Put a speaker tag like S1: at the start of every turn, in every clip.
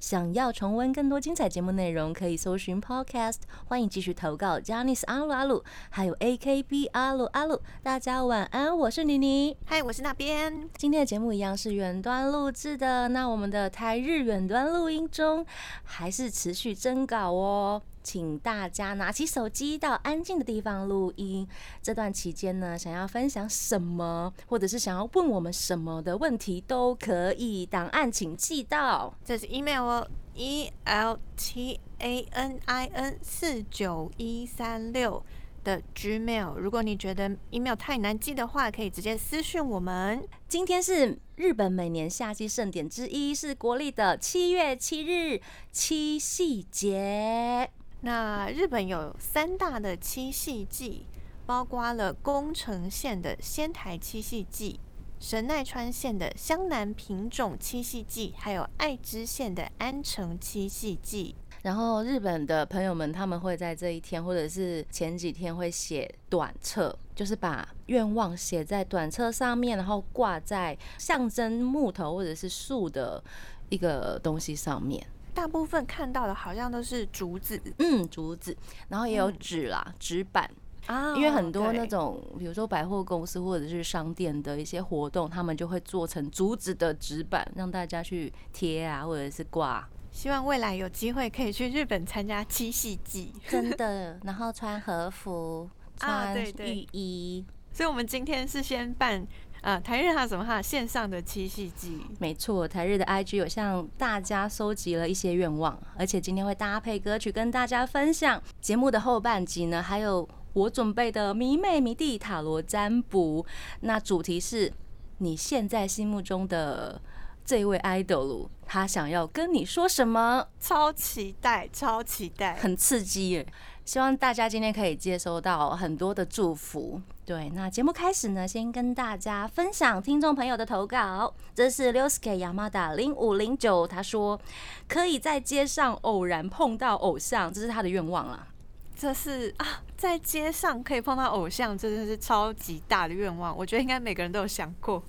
S1: 想要重温更多精彩节目内容，可以搜寻 Podcast。欢迎继续投稿 j a n i c e 阿鲁阿鲁，还有 AKB 阿鲁阿鲁。大家晚安，我是妮妮，
S2: 嗨，我是那边。
S1: 今天的节目一样是远端录制的，那我们的台日远端录音中还是持续征稿哦。请大家拿起手机到安静的地方录音。这段期间呢，想要分享什么，或者是想要问我们什么的问题都可以。档案请寄到，
S2: 这是 email 哦，e l t a n i n 四九一三六的 gmail。如果你觉得 email 太难记的话，可以直接私讯我们。
S1: 今天是日本每年夏季盛典之一，是国历的七月七日七夕节。
S2: 那日本有三大的七夕祭，包括了宫城县的仙台七夕祭、神奈川县的湘南品种七夕祭，还有爱知县的安城七夕祭。
S1: 然后日本的朋友们，他们会在这一天或者是前几天会写短册，就是把愿望写在短册上面，然后挂在象征木头或者是树的一个东西上面。
S2: 大部分看到的好像都是竹子，
S1: 嗯，竹子，然后也有纸啦，纸板啊，因为很多那种，比如说百货公司或者是商店的一些活动，他们就会做成竹子的纸板，让大家去贴啊，或者是挂。
S2: 希望未来有机会可以去日本参加七夕季，
S1: 真的，然后穿和服，穿浴衣。
S2: 所以，我们今天是先办。呃，台日哈什么哈线上的七夕季，
S1: 没错，台日的 IG 有向大家收集了一些愿望，而且今天会搭配歌曲跟大家分享。节目的后半集呢，还有我准备的迷妹迷弟塔罗占卜，那主题是你现在心目中的这位 idol，他想要跟你说什么？
S2: 超期待，超期待，
S1: 很刺激耶！希望大家今天可以接收到很多的祝福。对，那节目开始呢，先跟大家分享听众朋友的投稿。这是亚麻达零五零九，他说可以在街上偶然碰到偶像，这是他的愿望了。
S2: 这是啊，在街上可以碰到偶像，真的是超级大的愿望。我觉得应该每个人都有想过。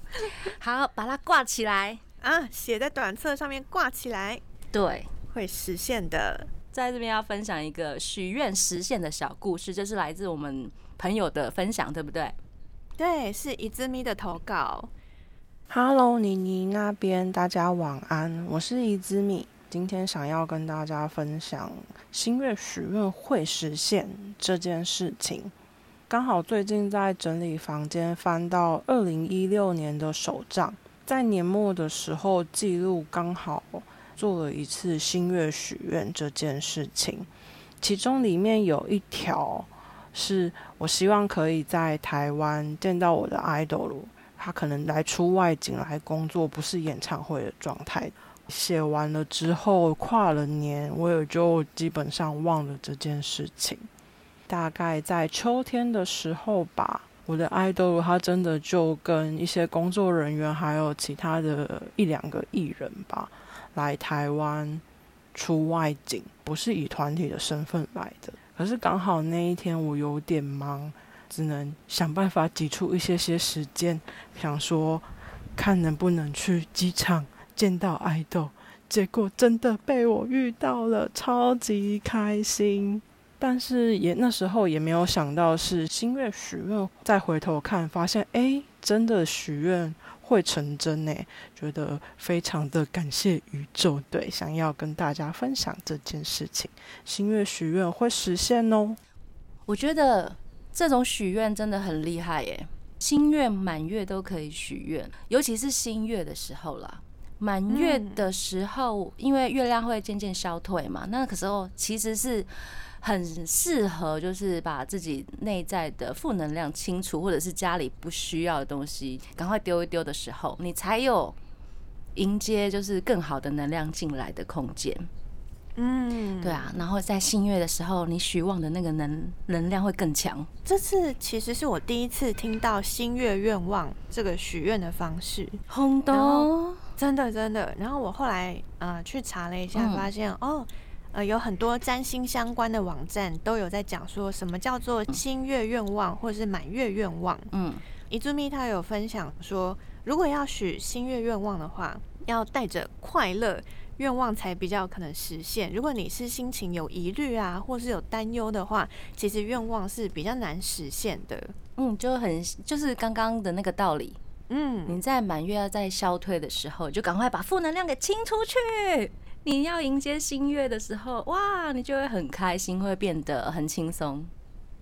S1: 好，把它挂起来
S2: 啊，写在短册上面挂起来，
S1: 对，
S2: 会实现的。
S1: 在这边要分享一个许愿实现的小故事，这是来自我们朋友的分享，对不对？
S2: 对，是伊兹咪的投稿。
S3: Hello，妮妮那边大家晚安，我是伊兹咪，今天想要跟大家分享心月许愿会实现这件事情。刚好最近在整理房间，翻到二零一六年的手账，在年末的时候记录刚好。做了一次星月许愿这件事情，其中里面有一条是我希望可以在台湾见到我的 idol，他可能来出外景来工作，不是演唱会的状态。写完了之后，跨了年，我也就基本上忘了这件事情。大概在秋天的时候吧，我的 idol 他真的就跟一些工作人员，还有其他的一两个艺人吧。来台湾出外景，不是以团体的身份来的。可是刚好那一天我有点忙，只能想办法挤出一些些时间，想说看能不能去机场见到爱豆。结果真的被我遇到了，超级开心。但是也那时候也没有想到是心愿许愿，再回头看发现，哎，真的许愿。会成真呢，觉得非常的感谢宇宙，对，想要跟大家分享这件事情。心月许愿会实现哦。
S1: 我觉得这种许愿真的很厉害耶，心月满月都可以许愿，尤其是新月的时候啦。满月的时候，因为月亮会渐渐消退嘛，那个时候其实是。很适合，就是把自己内在的负能量清除，或者是家里不需要的东西赶快丢一丢的时候，你才有迎接就是更好的能量进来的空间。
S2: 嗯，
S1: 对啊，然后在新月的时候，你许望的那个能能量会更强。
S2: 这次其实是我第一次听到新月愿望这个许愿的方式，
S1: 轰动，
S2: 真的真的。然后我后来呃去查了一下，
S1: 嗯
S2: 发现、哦。呃，有很多占星相关的网站都有在讲说什么叫做新月愿望或者是满月愿望。
S1: 嗯，
S2: 伊珠蜜他有分享说，如果要许新月愿望的话，要带着快乐，愿望才比较可能实现。如果你是心情有疑虑啊，或是有担忧的话，其实愿望是比较难实现的。
S1: 嗯，就很就是刚刚的那个道理。
S2: 嗯，
S1: 你在满月要在消退的时候，就赶快把负能量给清出去。你要迎接新月的时候，哇，你就会很开心，会变得很轻松。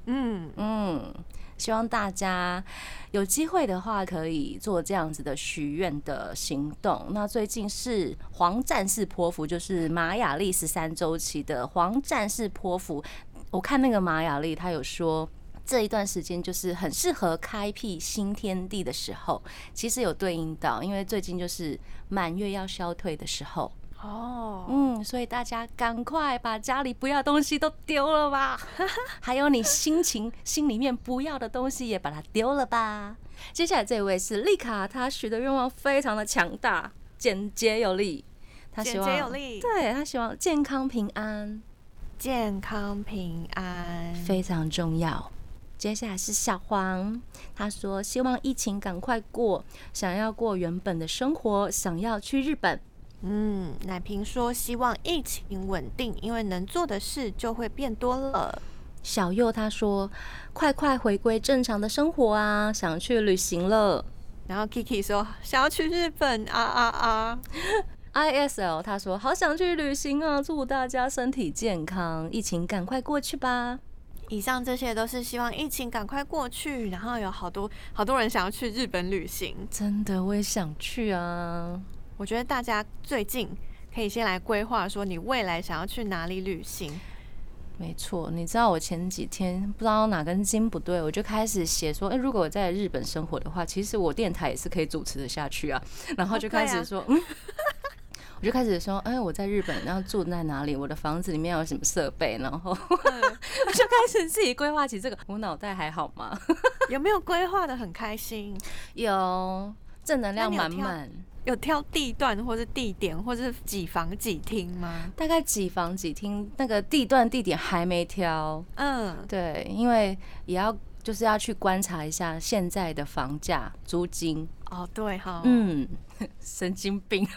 S2: 嗯，
S1: 嗯，希望大家有机会的话，可以做这样子的许愿的行动。那最近是黄战士泼妇，就是玛雅历十三周期的黄战士泼妇。我看那个玛雅历，他有说。这一段时间就是很适合开辟新天地的时候，其实有对应到，因为最近就是满月要消退的时候，
S2: 哦，
S1: 嗯，所以大家赶快把家里不要的东西都丢了吧，还有你心情心里面不要的东西也把它丢了吧。接下来这位是丽卡，她许的愿望非常的强大，简洁有力。她希望
S2: 有力，
S1: 对她希望健康平安
S2: 健康平安，
S1: 非常重要。接下来是小黄，他说希望疫情赶快过，想要过原本的生活，想要去日本。
S2: 嗯，奶瓶说希望疫情稳定，因为能做的事就会变多了。
S1: 小右他说：“快快回归正常的生活啊，想去旅行了。
S2: 然后 Kiki 说想要去日本啊啊啊！”
S1: ISL 他说：“好想去旅行啊，祝大家身体健康，疫情赶快过去吧。
S2: 以上这些都是希望疫情赶快过去，然后有好多好多人想要去日本旅行。”
S1: 真的，我也想去啊。
S2: 我觉得大家最近可以先来规划，说你未来想要去哪里旅行。
S1: 没错，你知道我前几天不知道哪根筋不对，我就开始写说，哎、如果我在日本生活的话，其实我电台也是可以主持的下去啊。然后就开始说，嗯，我就开始说，哎、我在日本，然后住在哪里，我的房子里面有什么设备，然后 我就开始自己规划起这个。我脑袋还好吗？
S2: 有没有规划的很开心？
S1: 有正能量满满。
S2: 有挑地段或是地点或是几房几厅吗？
S1: 大概几房几厅，那个地段地点还没挑，
S2: 嗯，
S1: 对，因为也要就是要去观察一下现在的房价、租金。
S2: 哦对哈，
S1: 嗯，神经病。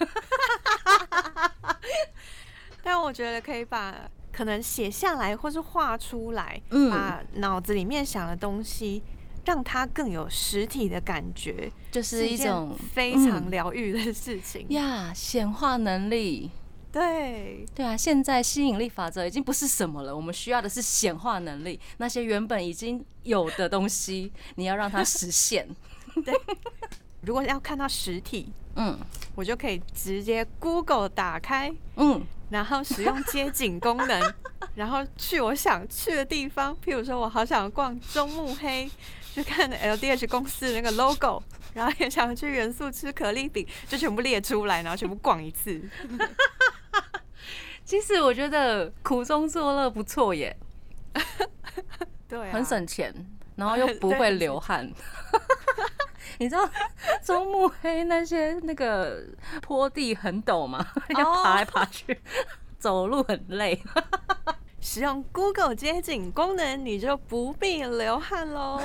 S2: 但我觉得可以把可能写下来或是画出来，
S1: 嗯
S2: 把脑子里面想的东西。让它更有实体的感觉，
S1: 就是一
S2: 件
S1: 种
S2: 非常疗愈的事情。
S1: 呀，显化能力。
S2: 对，
S1: 对啊，现在吸引力法则已经不是什么了，我们需要的是显化能力。那些原本已经有的东西，你要让它实现。
S2: 对如果要看到实体，
S1: 嗯
S2: 我就可以直接 Google 打开，
S1: 嗯，
S2: 然后使用街景功能，然后去我想去的地方。譬如说，我好想逛中目黑，去看 LDH 公司的那个 logo，然后也想去元素吃可丽饼，就全部列出来，然后全部逛一次。
S1: 其实我觉得苦中作乐不错耶，
S2: 对、啊，
S1: 很省钱，然后又不会流汗。你知道 中目黑那些那个坡地很陡吗？要爬来爬去，走路很累。
S2: 使用 Google 街景功能，你就不必流汗喽。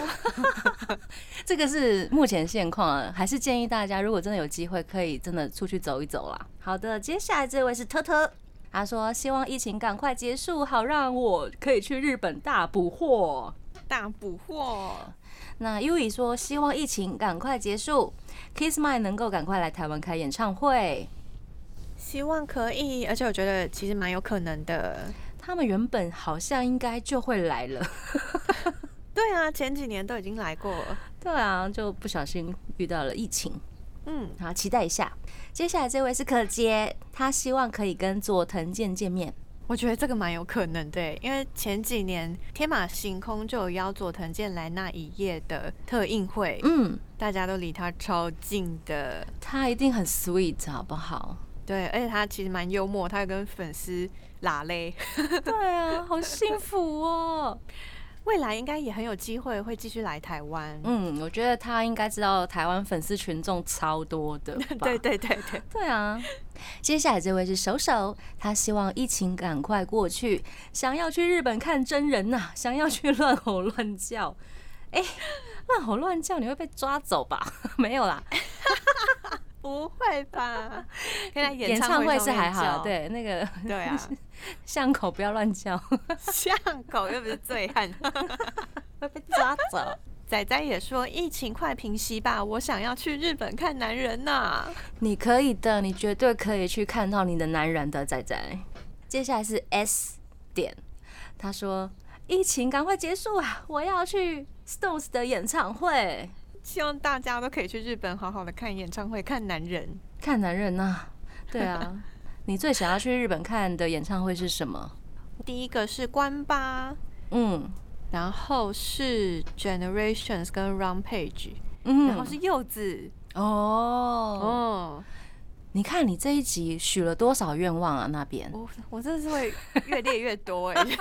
S1: 这个是目前现况啊，还是建议大家，如果真的有机会，可以真的出去走一走啦。好的，接下来这位是特特，他说希望疫情赶快结束，好让我可以去日本大补货。
S2: 大补货，
S1: 那 U 以说希望疫情赶快结束，Kiss My 能够赶快来台湾开演唱会。
S2: 希望可以，而且我觉得其实蛮有可能的。
S1: 他们原本好像应该就会来了，
S2: 对啊，前几年都已经来过了。
S1: 对啊，就不小心遇到了疫情。
S2: 嗯，
S1: 好，期待一下。接下来这位是可杰，他希望可以跟佐藤健见面。
S2: 我觉得这个蛮有可能的，因为前几年天马行空就有邀佐藤健来那一夜的特映会，
S1: 嗯，
S2: 大家都离他超近的。
S1: 他一定很 sweet，好不好？
S2: 对，而且他其实蛮幽默，他会跟粉丝拉嘞。
S1: 对啊，好幸福哦。
S2: 未来应该也很有机会会继续来台湾。
S1: 嗯，我觉得他应该知道台湾粉丝群众超多的。
S2: 对对对对，
S1: 对啊。接下来这位是手手，他希望疫情赶快过去，想要去日本看真人呐，想要去乱吼乱叫。哎，乱吼乱叫你会被抓走吧？没有啦。
S2: 不会吧？看来
S1: 演唱会是还好，对那个
S2: 对啊，
S1: 巷口不要乱叫，
S2: 巷口又不是醉汉，
S1: 会被抓走。
S2: 仔仔也说疫情快平息吧，我想要去日本看男人呐。
S1: 你可以的，你绝对可以去看到你的男人的仔仔。接下来是 S 点，他说疫情赶快结束啊，我要去 Stones 的演唱会。
S2: 希望大家都可以去日本好好的看演唱会，看男人，
S1: 看男人呐。对啊，你最想要去日本看的演唱会是什么？
S2: 第一个是关八，嗯，然后是 Generations 跟 Rampage，嗯，然后是柚子。哦
S1: 哦，你看你这一集许了多少愿望啊？那边
S2: 我我真的是会越列越多哎。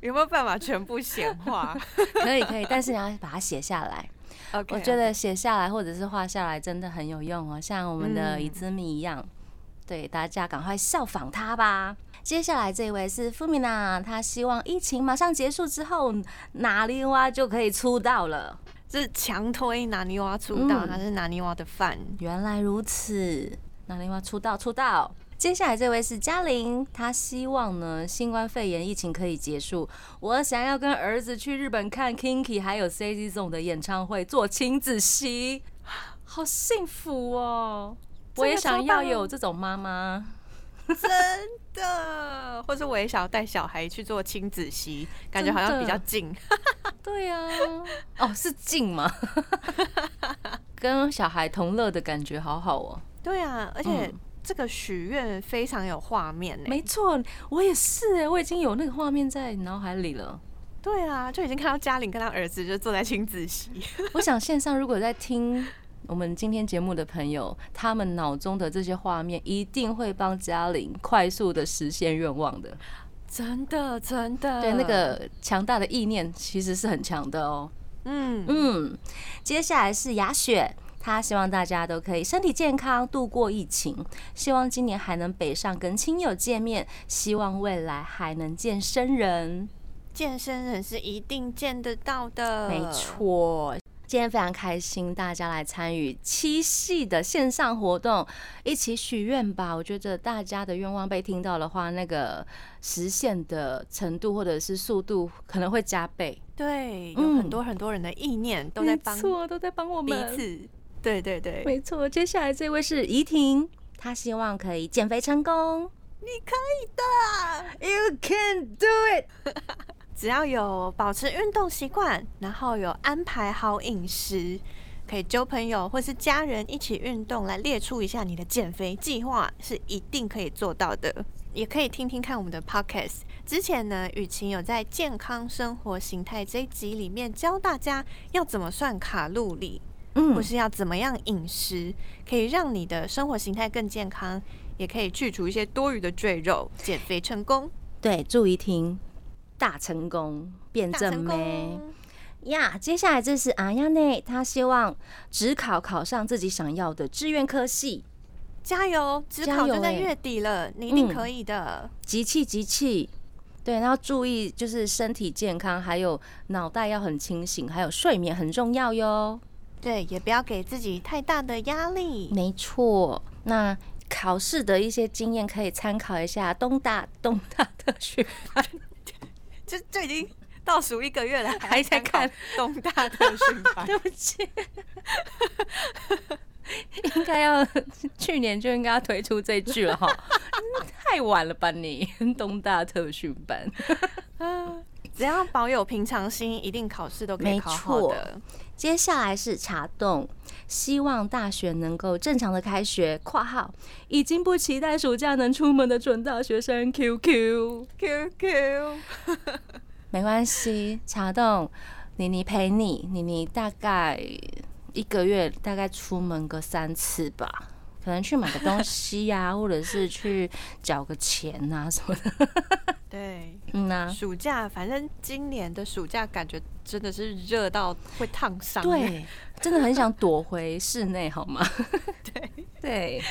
S2: 有没有办法全部显化？
S1: 可以可以，但是你要把它写下来。
S2: OK，
S1: 我觉得写下来或者是画下来真的很有用哦，像我们的伊兹米一样。对，大家赶快效仿他吧。接下来这位是富米娜，他希望疫情马上结束之后，拿尼娃就可以出道了。
S2: 是强推拿尼娃出道，还是拿尼娃的饭？
S1: 原来如此，拿尼娃出道出道。接下来这位是嘉玲，她希望呢新冠肺炎疫情可以结束。我想要跟儿子去日本看 Kinky 还有 C Z Zone 的演唱会，做亲子席，好幸福哦！我也想要有这种妈妈，
S2: 真的。或者我也想要带小孩去做亲子席，感觉好像比较近。
S1: 对呀，哦，是近吗？跟小孩同乐的感觉好好哦。
S2: 对啊，而且。这个许愿非常有画面呢，
S1: 没错，我也是哎，我已经有那个画面在脑海里了。
S2: 对啊，就已经看到嘉玲跟他儿子就坐在亲子席。
S1: 我想线上如果在听我们今天节目的朋友，他们脑中的这些画面一定会帮嘉玲快速的实现愿望的。
S2: 真的，真的，
S1: 对那个强大的意念其实是很强的哦。嗯嗯，接下来是雅雪。他希望大家都可以身体健康度过疫情，希望今年还能北上跟亲友见面，希望未来还能见生人。
S2: 健身人是一定见得到的，
S1: 没错。今天非常开心，大家来参与七夕的线上活动，一起许愿吧。我觉得大家的愿望被听到的话，那个实现的程度或者是速度可能会加倍。
S2: 对，有很多很多人的意念都在帮，
S1: 错，都在帮我
S2: 们彼此。对对对，
S1: 没错。接下来这位是怡婷，她希望可以减肥成功。
S2: 你可以的
S1: ，You can do it。
S2: 只要有保持运动习惯，然后有安排好饮食，可以交朋友或是家人一起运动，来列出一下你的减肥计划，是一定可以做到的。也可以听听看我们的 Podcast。之前呢，雨晴有在健康生活形态这一集里面教大家要怎么算卡路里。嗯，或是要怎么样饮食可以让你的生活形态更健康，也可以去除一些多余的赘肉，减肥成功。
S1: 对，注意听大成功，变正妹呀！接下来这是阿亚内，他希望只考考上自己想要的志愿科系，
S2: 加油！只考就在月底了，你一定可以的。
S1: 集气集气，对，然后注意就是身体健康，还有脑袋要很清醒，还有睡眠很重要哟。
S2: 对，也不要给自己太大的压力。
S1: 没错，那考试的一些经验可以参考一下东大东大特训班，
S2: 就就已经倒数一个月了，
S1: 还在 看
S2: 东大特训班。
S1: 对不起，应该要去年就应该要推出这句了哈，太晚了吧你东大特训班。
S2: 只要保有平常心，一定考试都可以考好的。
S1: 接下来是茶洞，希望大学能够正常的开学。括号已经不期待暑假能出门的准大学生。Q Q
S2: Q Q，
S1: 没关系，茶洞妮妮陪你，妮妮大概一个月大概出门个三次吧，可可能去买个东西呀、或者是去缴个钱啊什么的。
S2: 对，
S1: 嗯呐、
S2: 暑假反正今年的暑假感觉真的是热到会烫伤。，
S1: 对，真的很想躲回室内，好吗？
S2: 对，
S1: 对，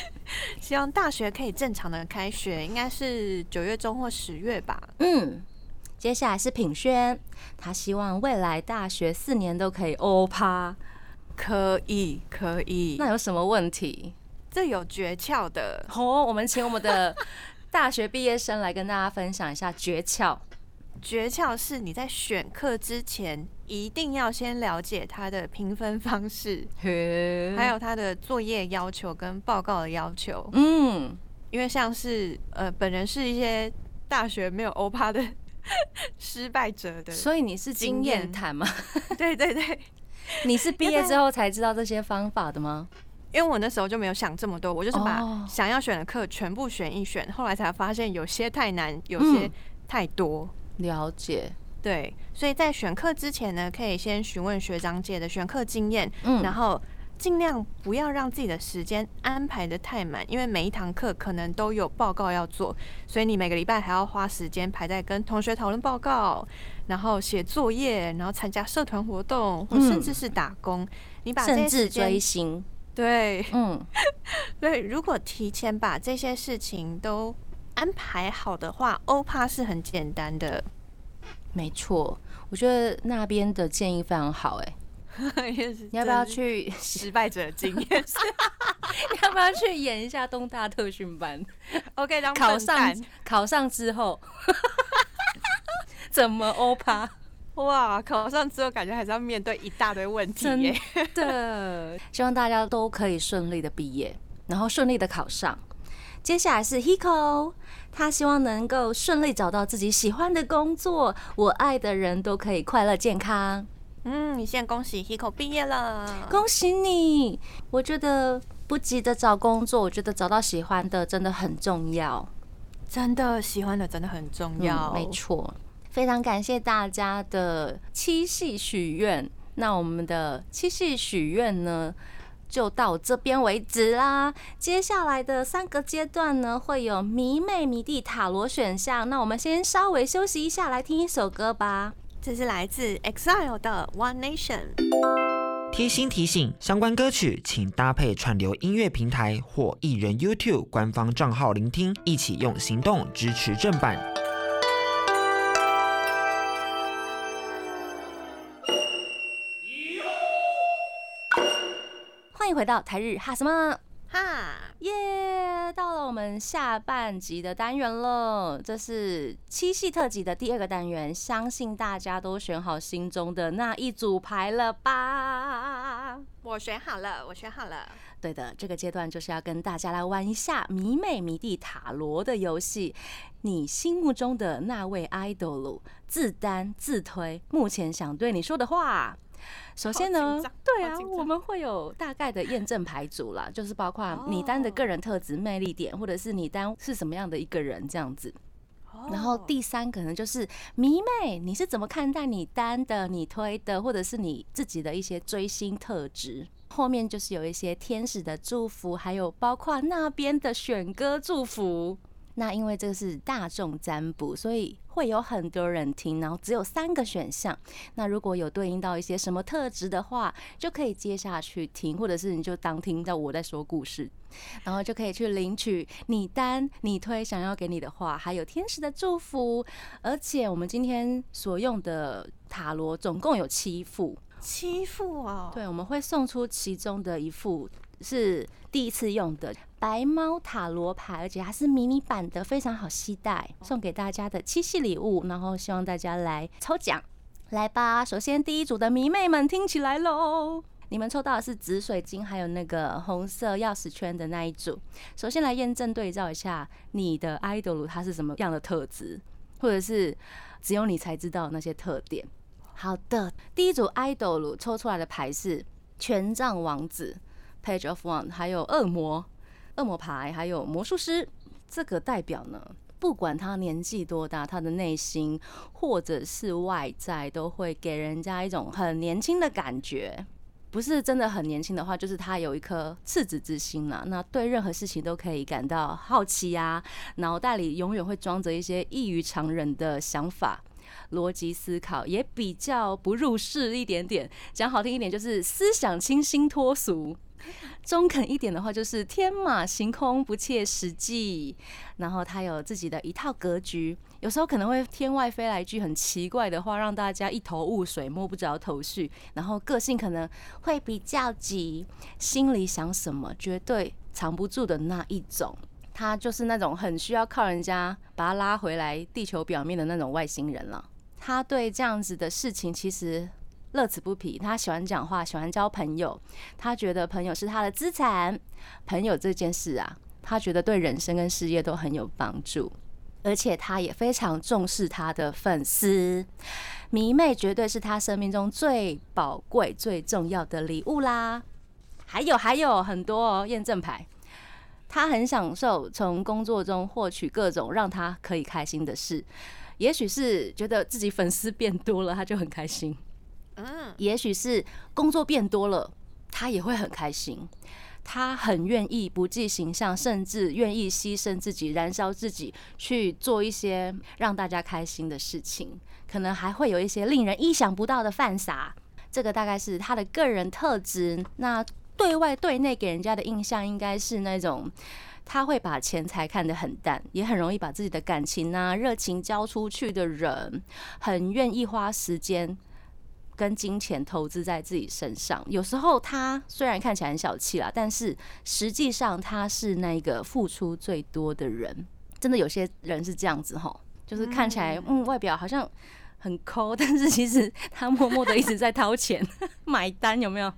S2: 希望大学可以正常的开学，应该是九月中或十月吧。
S1: 嗯。接下来是品轩，他希望未来大学四年都可以欧趴，
S2: 可以，可以，
S1: 那有什么问题？
S2: 这有诀窍的。
S1: 好、我们请我们的 大学毕业生来跟大家分享一下诀窍。
S2: 诀窍是你在选课之前，一定要先了解它的评分方式，
S1: 嘿
S2: 还有它的作业要求跟报告的要求。
S1: 嗯，
S2: 因为像是呃，本人是一些大学没有欧趴的 失败者的，
S1: 所以你是经
S2: 验
S1: 谈吗？
S2: 对 对对，
S1: 你是毕业之后才知道这些方法的吗？
S2: 因为我那时候就没有想这么多，我就是
S1: 哦。
S2: 把想要选的课全部选一选，后来才发现有些太难，有些
S1: 嗯。
S2: 太多。
S1: 了解，
S2: 对，所以在选课之前呢，可以先询问学长姐的选课经验，
S1: 嗯，
S2: 然后尽量不要让自己的时间安排的太满，因为每一堂课可能都有报告要做，所以你每个礼拜还要花时间排在跟同学讨论报告，然后写作业，然后参加社团活动，或甚至是打工。你把这些
S1: 追星，
S2: 对
S1: 嗯，
S2: 对，如果提前把这些事情都安排好的话，欧趴是很简单的。
S1: 没错，我觉得那边的建议非常好、哎，
S2: 你
S1: 你要不要去？
S2: 失败者的经验
S1: 你要不要去演一下东大特训班
S2: ？？OK，当
S1: 考上考上之后，怎么欧趴？
S2: 哇，考上之后感觉还是要面对一大堆问题
S1: 真
S2: 耶。
S1: 的，希望大家都可以顺利的毕业，然后顺利的考上。接下来是 Hiko，他希望能够顺利找到自己喜欢的工作，我爱的人都可以快乐健康。
S2: 嗯，先恭喜 Hiko 毕业了。
S1: 恭喜你！我觉得不急着找工作，我觉得找到喜欢的真的很重要。
S2: 真的喜欢的真的很重要，
S1: 嗯，没错。非常感谢大家的七夕许愿。那我们的七夕许愿呢，就到这边为止啦。接下来的三个阶段呢，会有迷妹迷弟塔罗选项。那我们先稍微休息一下，来听一首歌吧。
S2: 这是来自 EXILE 的 One Nation。
S4: 贴心提醒：相关歌曲请搭配串流音乐平台或艺人 YouTube 官方账号聆听，一起用行动支持正版。
S1: 迎回到台日哈什么？
S2: 哈，
S1: 耶到了我们下半集的单元了，这是七系特辑的第二个单元，相信大家都选好心中的那一组牌了吧？
S2: 我选好了，我选好了。
S1: 对的，这个阶段就是要跟大家来玩一下迷妹迷弟塔罗的游戏。你心目中的那位 idol 自单自推，目前想对你说的话。首先呢对啊我们会有大概的验证牌组啦，就是包括你单的个人特质、魅力点，或者是你单是什么样的一个人这样子。然后
S2: 哦
S1: 第三可能就是迷妹，你是怎么看待你单的、你推的，或者是你自己的一些追星特质？后面就是有一些天使的祝福，还有包括那边的选歌祝福。那因为这个是大众占卜，所以会有很多人听，然后只有三个选项。那如果有对应到一些什么特质的话，就可以接下去听，或者是你就当听到我在说故事，然后就可以去领取你单你推想要给你的话，还有天使的祝福。而且我们今天所用的塔罗总共有七副，
S2: 七副哦，
S1: 对，我们会送出其中的一副是第一次用的白猫塔罗牌，而且它是迷你版的，非常好携带，送给大家的七夕礼物。然后希望大家来抽奖，来吧！首先第一组的迷妹们听起来喽。你们抽到的是紫水晶，还有那个红色钥匙圈的那一组。首先来验证对照一下你的 idol 它是什么样的特质，或者是只有你才知道那些特点。好的，第一组 idol 抽出来的牌是权杖王子 （Page of One），还有恶魔、恶魔牌，还有魔术师。这个代表呢，不管他年纪多大，他的内心或者是外在，都会给人家一种很年轻的感觉。不是真的很年轻的话，就是他有一颗赤子之心啦。那对任何事情都可以感到好奇呀，脑袋里永远会装着一些异于常人的想法，逻辑思考也比较不入世一点点。讲好听一点，就是思想清新脱俗。中肯一点的话，就是天马行空、不切实际。然后他有自己的一套格局，有时候可能会天外飞来一句很奇怪的话，让大家一头雾水、摸不着头绪。然后个性可能会比较急，心里想什么绝对藏不住的那一种。他就是那种很需要靠人家把他拉回来地球表面的那种外星人了。他对这样子的事情其实。乐此不疲，他喜欢讲话，喜欢交朋友。他觉得朋友是他的资产。朋友这件事啊，他觉得对人生跟事业都很有帮助。而且他也非常重视他的粉丝，迷妹绝对是他生命中最宝贵、最重要的礼物啦。还有还有很多哦，验证牌。他很享受从工作中获取各种让他可以开心的事。也许是觉得自己粉丝变多了，他就很开心。嗯，也许是工作变多了，他也会很开心。他很愿意不计形象，甚至愿意牺牲自己、燃烧自己去做一些让大家开心的事情。可能还会有一些令人意想不到的犯傻。这个大概是他的个人特质。那对外对内给人家的印象，应该是那种他会把钱财看得很淡，也很容易把自己的感情啊、热情交出去的人，很愿意花时间。跟金钱投资在自己身上，有时候他虽然看起来很小气啦，但是实际上他是那个付出最多的人。真的有些人是这样子哈，就是看起来嗯外表好像很抠，但是其实他默默的一直在掏钱 买单，有没有？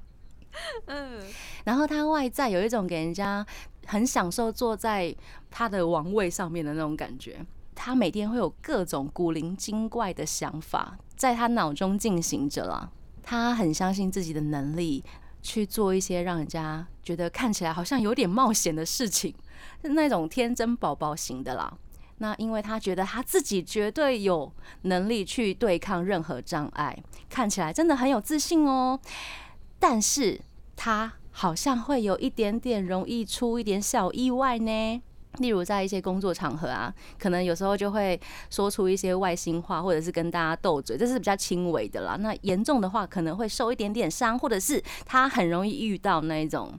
S1: 嗯。然后他外在有一种给人家很享受坐在他的王位上面的那种感觉。他每天会有各种古灵精怪的想法在他脑中进行着了。他很相信自己的能力去做一些让人家觉得看起来好像有点冒险的事情，是那种天真宝宝型的啦。那因为他觉得他自己绝对有能力去对抗任何障碍，看起来真的很有自信哦。但是他好像会有一点点容易出一点小意外呢。例如在一些工作场合啊，可能有时候就会说出一些外星话，或者是跟大家斗嘴，这是比较轻微的啦。那严重的话，可能会受一点点伤，或者是他很容易遇到那种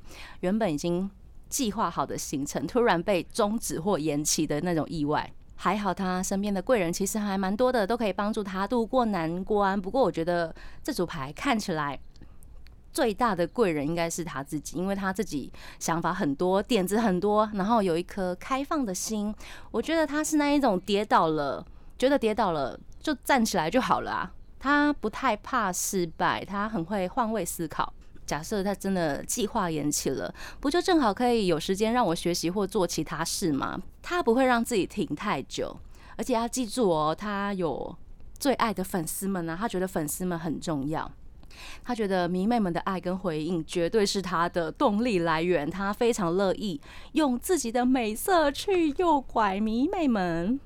S1: 原本已经计划好的行程突然被终止或延期的那种意外。还好他身边的贵人其实还蛮多的，都可以帮助他度过难关。不过我觉得这组牌看起来。最大的贵人应该是他自己，因为他自己想法很多，点子很多，然后有一颗开放的心。我觉得他是那一种跌倒了，觉得跌倒了就站起来就好了啊。他不太怕失败，他很会换位思考。假设他真的计划延期了，不就正好可以有时间让我学习或做其他事吗？他不会让自己停太久，而且要记住哦，他有最爱的粉丝们呢，他觉得粉丝们很重要。他觉得迷妹们的爱跟回应绝对是他的动力来源，他非常乐意用自己的美色去诱拐迷妹们，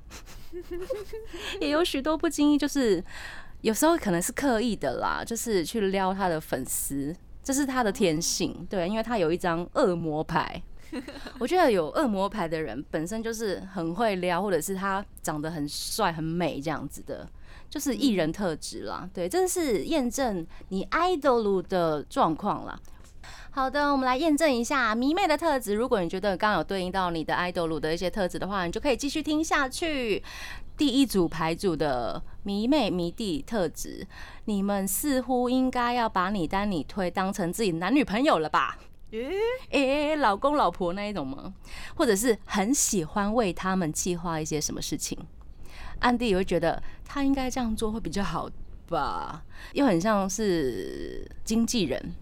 S1: 也有许多不经意，就是有时候可能是刻意的啦，就是去撩他的粉丝，这是他的天性。对，因为他有一张恶魔牌，我觉得有恶魔牌的人本身就是很会撩，或者是他长得很帅很美这样子的。就是艺人特质啦，对，这是验证你 idol 的状况啦。好的，我们来验证一下迷妹的特质。如果你觉得刚刚有对应到你的 idol 的一些特质的话，你就可以继续听下去。第一组牌组的迷妹迷弟特质，你们似乎应该要把你当你推当成自己男女朋友了吧？诶诶，老公老婆那一种吗？或者是很喜欢为他们计划一些什么事情？安迪也会觉得他应该这样做会比较好吧，又很像是经纪人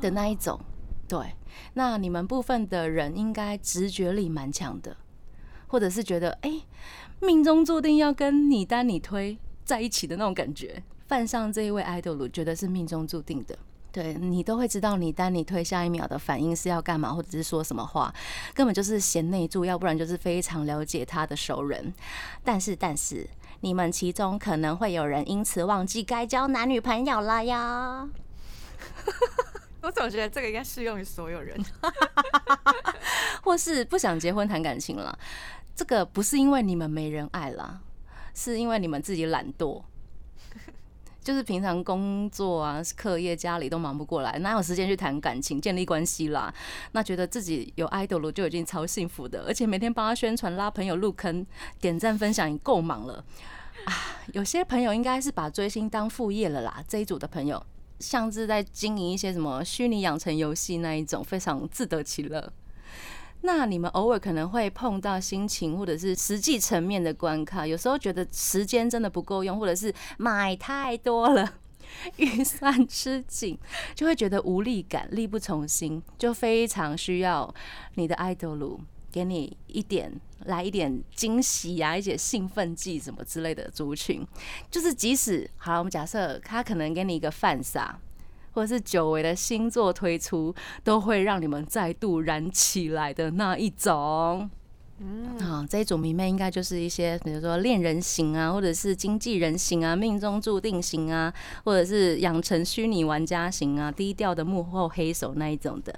S1: 的那一种。对，那你们部分的人应该直觉力蛮强的，或者是觉得哎，命中注定要跟你单你推在一起的那种感觉。犯上这一位爱豆鲁觉得是命中注定的。对你都会知道，你当你推下一秒的反应是要干嘛，或者是说什么话，根本就是贤内助，要不然就是非常了解他的熟人。但是，但是你们其中可能会有人因此忘记该交男女朋友了呀。
S2: 我总觉得这个应该适用于所有人。
S1: 或是不想结婚谈感情了，这个不是因为你们没人爱啦，是因为你们自己懒惰。就是平常工作啊、课业、家里都忙不过来，哪有时间去谈感情、建立关系啦？那觉得自己有 idol 就已经超幸福的，而且每天帮他宣传、拉朋友入坑、点赞、分享，已经够忙了啊！有些朋友应该是把追星当副业了啦，这一组的朋友像是在经营一些什么虚拟养成游戏那一种，非常自得其乐。那你们偶尔可能会碰到心情或者是实际层面的关卡，有时候觉得时间真的不够用，或者是买太多了，预算吃紧，就会觉得无力感、力不从心，就非常需要你的 idol 给你一点来一点惊喜啊，一些兴奋剂什么之类的族群，就是即使好，我们假设他可能给你一个饭撒。或者是久违的星座推出，都会让你们再度燃起来的那一种。嗯，啊，这一组迷妹应该就是一些，比如说恋人型啊，或者是经纪人型啊，命中注定型啊，或者是养成虚拟玩家型啊，低调的幕后黑手那一种的，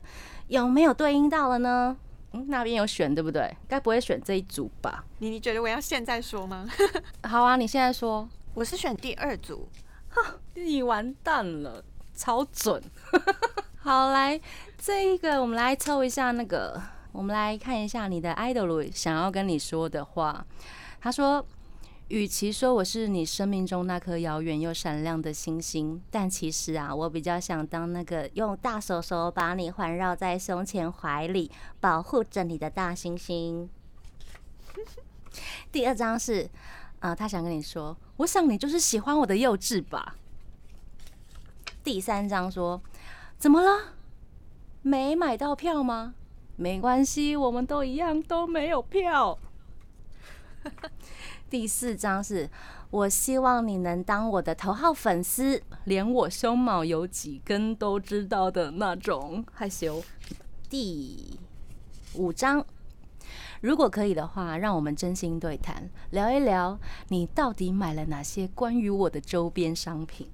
S1: 有没有对应到了呢？嗯，那边有选对不对？该不会选这一组吧？
S2: 你你觉得我要现在说吗？
S1: 好啊，你现在说。
S2: 我是选第二组。
S1: 哈，你完蛋了。超准，好来，这一个我们来抽一下那个，我们来看一下你的 idol 想要跟你说的话。他说：“与其说我是你生命中那颗遥远又闪亮的星星，但其实啊，我比较想当那个用大手手把你环绕在胸前怀里，保护着你的大星星。”第二张是，啊，他想跟你说，我想你就是喜欢我的幼稚吧。第三张说：“怎么了？没买到票吗？没关系，我们都一样，都没有票。”第四张是：“我希望你能当我的头号粉丝，连我胸毛有几根都知道的那种。”害羞。第五张：“如果可以的话，让我们真心对谈，聊一聊你到底买了哪些关于我的周边商品。”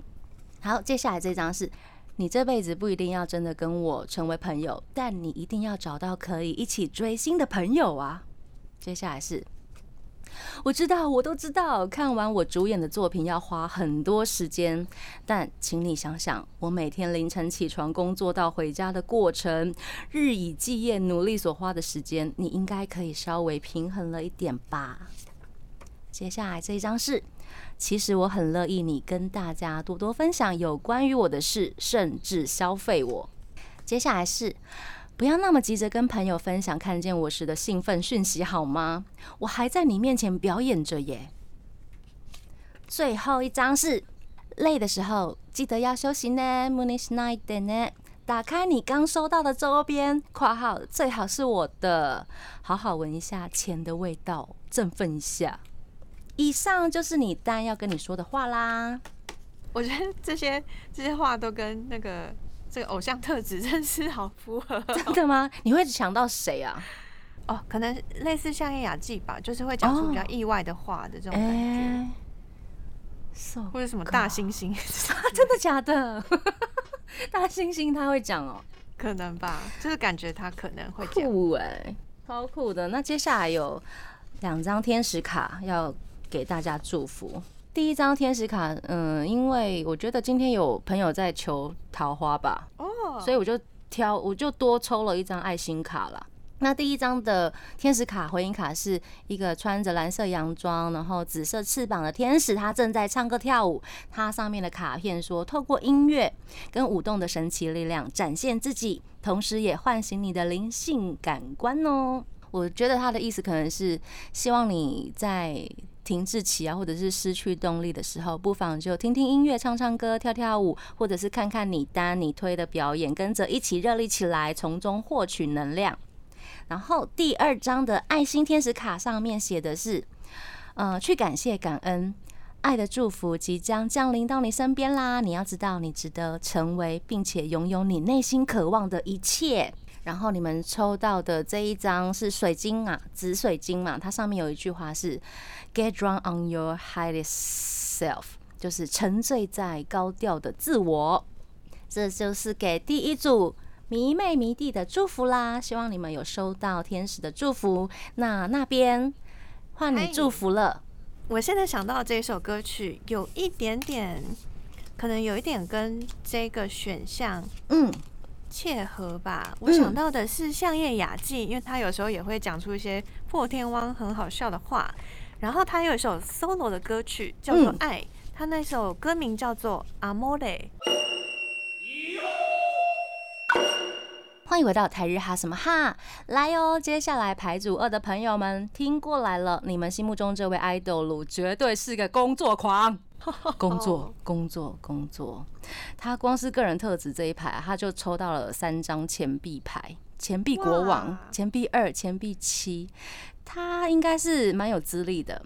S1: 好，接下来这张是你这辈子不一定要真的跟我成为朋友，但你一定要找到可以一起追星的朋友啊。接下来是，我知道，我都知道，看完我主演的作品要花很多时间，但请你想想，我每天凌晨起床工作到回家的过程，日以继夜努力所花的时间，你应该可以稍微平衡了一点吧。接下来这一张是。其实我很乐意你跟大家多多分享有关于我的事，甚至消费我。接下来是不要那么急着跟朋友分享看见我时的兴奋讯息好吗？我还在你面前表演着耶。最后一张是累的时候记得要休息呢。Moonish night 呢？打开你刚收到的周边（括号最好是我的），好好闻一下钱的味道，振奋一下。以上就是你丹要跟你说的话啦。
S2: 我觉得这些这些话都跟那个这个偶像特质真是好符合。
S1: 真的吗？你会想到谁啊？
S2: 哦，可能类似像叶雅纪吧，就是会讲出比较意外的话的这种感觉。或者什么大猩猩？
S1: 真的假的？大猩猩他会讲哦？
S2: 可能吧，就是感觉他可能会
S1: 酷哎，超酷的。那接下来有两张天使卡要。给大家祝福。第一张天使卡，嗯，因为我觉得今天有朋友在求桃花吧，哦，所以我就挑，我就多抽了一张爱心卡了。那第一张的天使卡回音卡是一个穿着蓝色洋装，然后紫色翅膀的天使，他正在唱歌跳舞。它上面的卡片说，透过音乐跟舞动的神奇力量展现自己，同时也唤醒你的灵性感官哦。我觉得他的意思可能是希望你在。停滞期啊，或者是失去动力的时候，不妨就听听音乐、唱唱歌、跳跳舞，或者是看看你单你推的表演，跟着一起热力起来，从中获取能量。然后第二张的爱心天使卡上面写的是：呃，去感谢、感恩，爱的祝福即将降临到你身边啦！你要知道，你值得成为，并且拥有你内心渴望的一切。然后你们抽到的这一张是水晶啊，紫水晶嘛，它上面有一句话是 “Get drunk on your highest self”，就是沉醉在高调的自我。这就是给第一组迷妹迷弟的祝福啦，希望你们有收到天使的祝福。那那边换你祝福了。
S2: 我现在想到这首歌曲有一点点，可能有一点跟这个选项
S1: 嗯，
S2: 切合吧。我想到的是相叶雅纪，因为他有时候也会讲出一些破天荒很好笑的话。然后他有一首 solo 的歌曲叫做《爱》，他那首歌名叫做《Amore》。
S1: 欢迎回到台日哈什么哈，来哦！接下来排组二的朋友们听过来了，你们心目中这位 idol 绝对是个工作狂，工作工作工作。他光是个人特质这一排，他就抽到了三张钱币牌，钱币国王
S2: 哇、
S1: 钱币二、钱币七，他应该是蛮有资历的。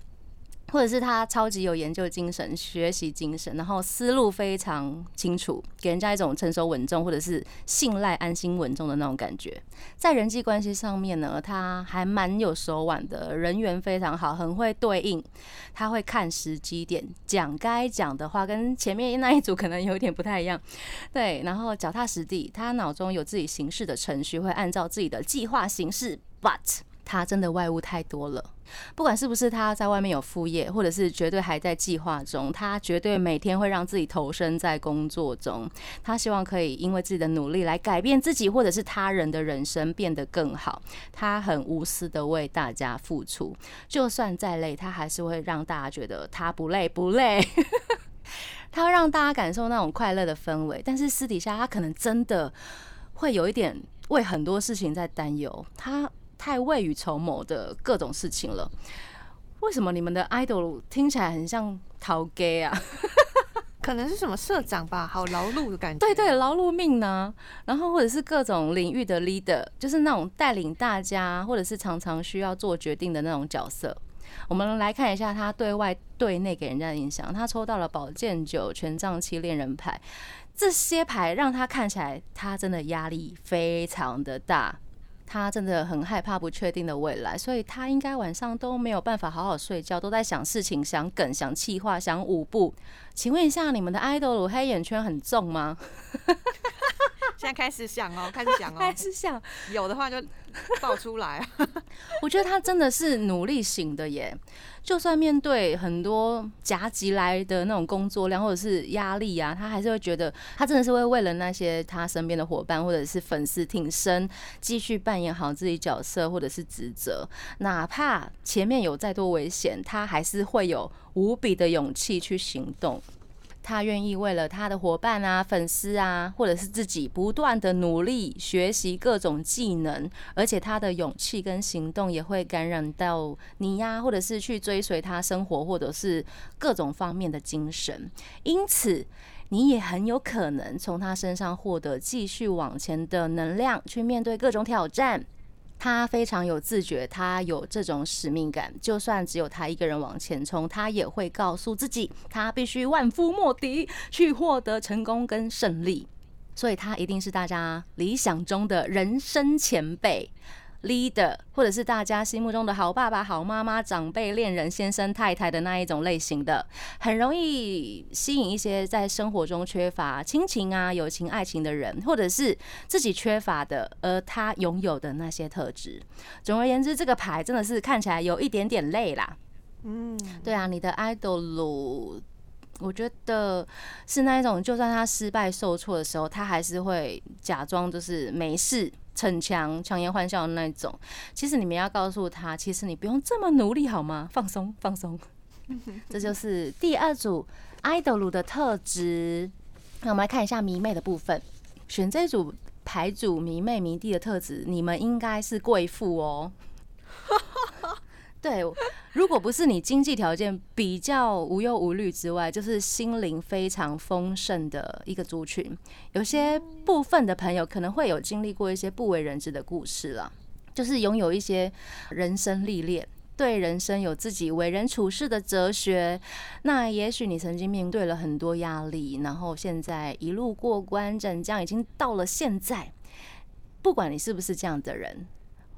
S1: 或者是他超级有研究精神、学习精神，然后思路非常清楚，给人家一种成熟稳重，或者是信赖、安心稳重的那种感觉。在人际关系上面呢，他还蛮有手腕的，人缘非常好，很会对应。他会看时机点，讲该讲的话，跟前面那一组可能有点不太一样。对，然后脚踏实地，他脑中有自己行事的程序，会按照自己的计划行事。But 他真的外物太多了。不管是不是他在外面有副业，或者是绝对还在计划中，他绝对每天会让自己投身在工作中。他希望可以因为自己的努力来改变自己或者是他人的人生变得更好。他很无私的为大家付出，就算再累，他还是会让大家觉得他不累不累。他会让大家感受那种快乐的氛围，但是私底下他可能真的会有一点为很多事情在担忧。他太未雨绸缪的各种事情了。为什么你们的 idol 听起来很像陶 gay 啊？
S2: 可能是什么社长吧，好劳碌的感觉。
S1: 对对，劳碌命呢，然后或者是各种领域的 leader，就是那种带领大家，或者是常常需要做决定的那种角色。我们来看一下他对外对内给人家的印象。他抽到了宝剑九、权杖七、恋人牌，这些牌让他看起来他真的压力非常的大。他真的很害怕不确定的未来，所以他应该晚上都没有办法好好睡觉，都在想事情、想梗、想气话、想舞步。请问一下，你们的爱豆鲁黑眼圈很重吗？
S2: 现在开始想哦，开始想哦
S1: 开始想？
S2: 有的话就爆出来。
S1: 我觉得他真的是努力型的耶，就算面对很多夹击来的那种工作量或者是压力啊，他还是会觉得他真的是会为了那些他身边的伙伴或者是粉丝挺身，继续扮演好自己角色或者是职责，哪怕前面有再多危险，他还是会有无比的勇气去行动。他愿意为了他的伙伴啊、粉丝啊，或者是自己不断的努力学习各种技能，而且他的勇气跟行动也会感染到你呀，或者是去追随他生活或者是各种方面的精神。因此，你也很有可能从他身上获得继续往前的能量，去面对各种挑战。他非常有自觉，他有这种使命感。就算只有他一个人往前冲，他也会告诉自己，他必须万夫莫敌，去获得成功跟胜利。所以，他一定是大家理想中的人生前辈。leader，或者是大家心目中的好爸爸、好妈妈、长辈、恋人、先生、太太的那一种类型的，很容易吸引一些在生活中缺乏亲情啊、友情、爱情的人，或者是自己缺乏的，而他拥有的那些特质。总而言之，这个牌真的是看起来有一点点累啦。
S2: 嗯，
S1: 对啊，你的 idol，我觉得是那一种，就算他失败受挫的时候，他还是会假装就是没事。逞强、强颜欢笑的那一种，其实你们要告诉他，其实你不用这么努力，好吗？放松，放松。这就是第二组 idol 的特质。那我们来看一下迷妹的部分，选这组牌组迷妹迷弟的特质，你们应该是贵妇哦。对，如果不是你经济条件比较无忧无虑之外，就是心灵非常丰盛的一个族群。有些部分的朋友可能会有经历过一些不为人知的故事了，就是拥有一些人生历练，对人生有自己为人处事的哲学。那也许你曾经面对了很多压力，然后现在一路过关斩将，已经到了现在。不管你是不是这样的人。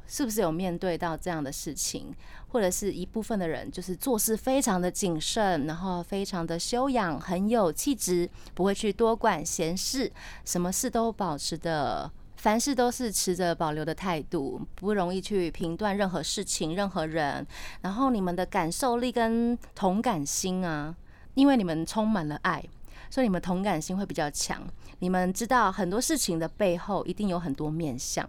S1: 是不是有面对到这样的事情？或者是一部分的人就是做事非常的谨慎，然后非常的修养，很有气质，不会去多管闲事，什么事都保持的，凡事都是持着保留的态度，不容易去评断任何事情、任何人。然后你们的感受力跟同感心啊，因为你们充满了爱，所以你们同感心会比较强。你们知道很多事情的背后一定有很多面相。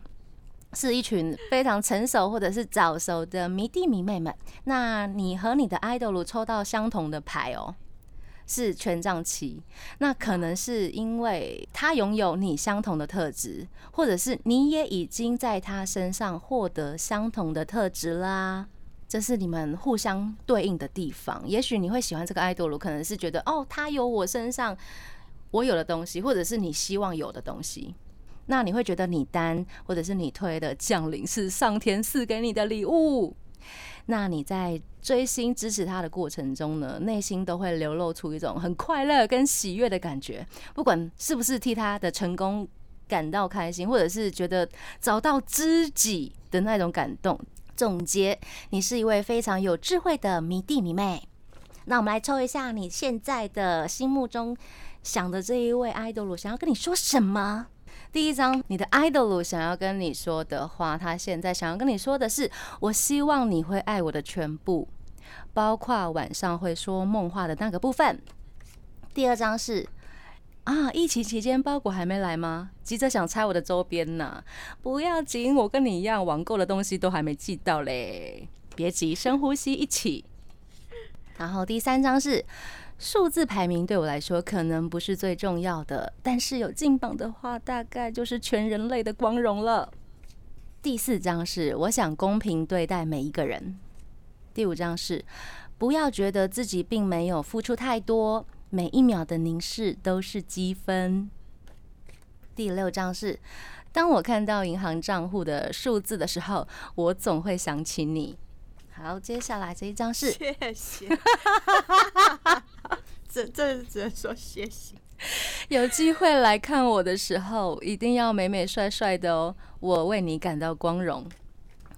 S1: 是一群非常成熟或者是早熟的迷弟迷妹们。那你和你的 idol 抽到相同的牌哦，是权杖七。那可能是因为他拥有你相同的特质，或者是你也已经在他身上获得相同的特质啦。这是你们互相对应的地方。也许你会喜欢这个 idol，可能是觉得哦，他有我身上我有的东西，或者是你希望有的东西。那你会觉得你单或者是你推的降临是上天赐给你的礼物？那你在追星支持他的过程中呢，内心都会流露出一种很快乐跟喜悦的感觉。不管是不是替他的成功感到开心，或者是觉得找到知己的那种感动。总结，你是一位非常有智慧的迷弟迷妹。那我们来抽一下你现在的心目中想的这一位爱豆想要跟你说什么？第一张，你的 idol 想要跟你说的话，他现在想要跟你说的是：我希望你会爱我的全部，包括晚上会说梦话的那个部分。第二张是啊，疫情期间包裹还没来吗？急着想拆我的周边呢？不要紧，我跟你一样，网购的东西都还没寄到嘞。别急，深呼吸，一起。然后第三张是。数字排名对我来说可能不是最重要的，但是有进榜的话，大概就是全人类的光荣了。第四章是我想公平对待每一个人。第五章是不要觉得自己并没有付出太多，每一秒的凝视都是积分。第六章是当我看到银行账户的数字的时候，我总会想起你。好，接下来这一张是
S2: 谢谢。这这只能说谢谢。
S1: 有机会来看我的时候，一定要美美帅帅的哦，我为你感到光荣。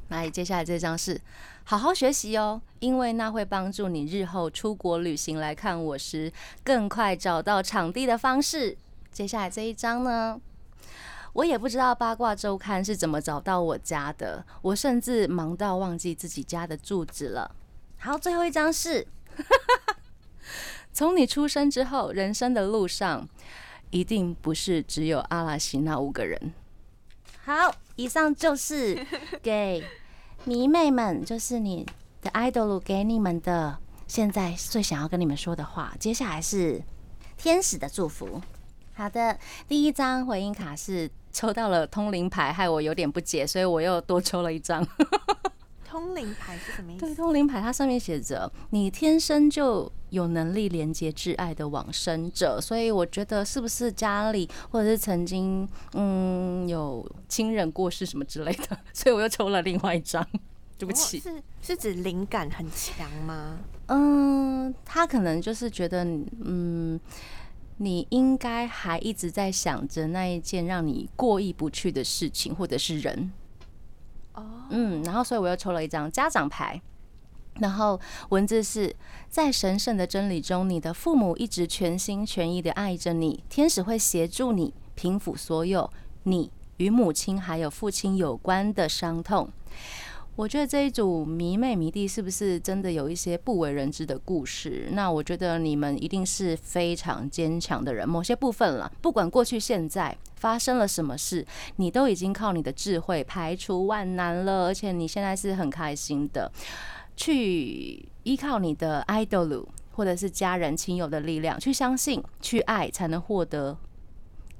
S1: 来，接下来这张是好好学习哦，因为那会帮助你日后出国旅行来看我时，更快找到场地的方式。接下来这一张呢，我也不知道八卦周刊是怎么找到我家的，我甚至忙到忘记自己家的住址了。好，最后一张是。从你出生之后，人生的路上一定不是只有阿拉西那五个人。好，以上就是 给迷妹们，就是你的 idol 给你们的，现在最想要跟你们说的话。接下来是天使的祝福。好的，第一张回应卡是抽到了通灵牌，害我有点不解，所以我又多抽了一张。
S2: 通灵牌是什么意思？
S1: 对，通灵牌它上面写着你天生就有能力连接挚爱的往生者，所以我觉得是不是家里或者是曾经嗯有亲人过世什么之类的，所以我又抽了另外一张。对不起，
S2: 是是指灵感很强吗？
S1: 嗯，他可能就是觉得嗯，你应该还一直在想着那一件让你过意不去的事情，或者是人。嗯，然后所以我又抽了一张家长牌，然后文字是在神圣的真理中，你的父母一直全心全意的爱着你，天使会协助你平复所有你与母亲还有父亲有关的伤痛。我觉得这一组迷妹迷弟是不是真的有一些不为人知的故事？那我觉得你们一定是非常坚强的人，某些部分了。不管过去现在发生了什么事，你都已经靠你的智慧排除万难了，而且你现在是很开心的，去依靠你的 idol 或者是家人亲友的力量，去相信，去爱，才能获得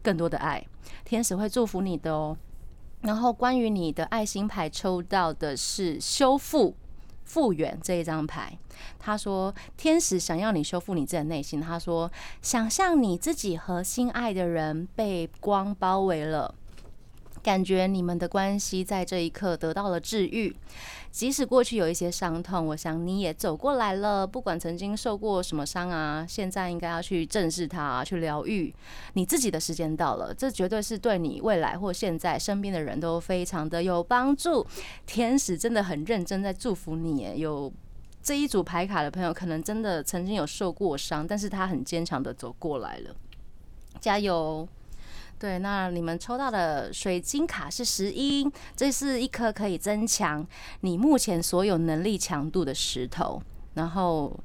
S1: 更多的爱。天使会祝福你的哦。然后，关于你的爱心牌抽到的是修复、复原这一张牌。他说，天使想要你修复你自己的内心。他说，想象你自己和心爱的人被光包围了，感觉你们的关系在这一刻得到了治愈。即使过去有一些伤痛，我想你也走过来了。不管曾经受过什么伤啊，现在应该要去正视它，去疗愈。你自己的时间到了，这绝对是对你未来或现在身边的人都非常的有帮助。天使真的很认真在祝福你。有这一组牌卡的朋友，可能真的曾经有受过伤，但是他很坚强的走过来了。加油！对，那你们抽到的水晶卡是石英，这是一颗可以增强你目前所有能力强度的石头。然后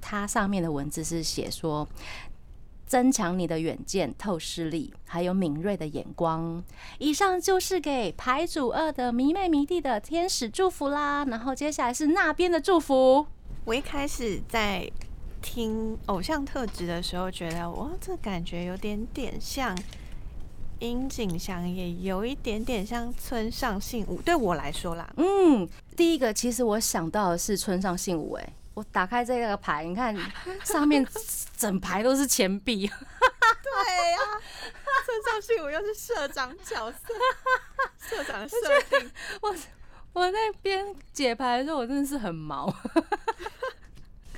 S1: 它上面的文字是写说，增强你的远见、透视力，还有敏锐的眼光。以上就是给牌主二的迷妹迷弟的天使祝福啦。然后接下来是那边的祝福。
S2: 我一开始在听偶像特质的时候，觉得哇，这感觉有点点像。殷景祥也有一点点像村上信五，对我来说啦。
S1: 嗯，第一个其实我想到的是村上信五，哎，我打开这个牌，你看上面整排都是钱币。
S2: 对呀，村上信五又是社长角色，社长设定。
S1: 我我那边解牌的时候，我真的是很毛。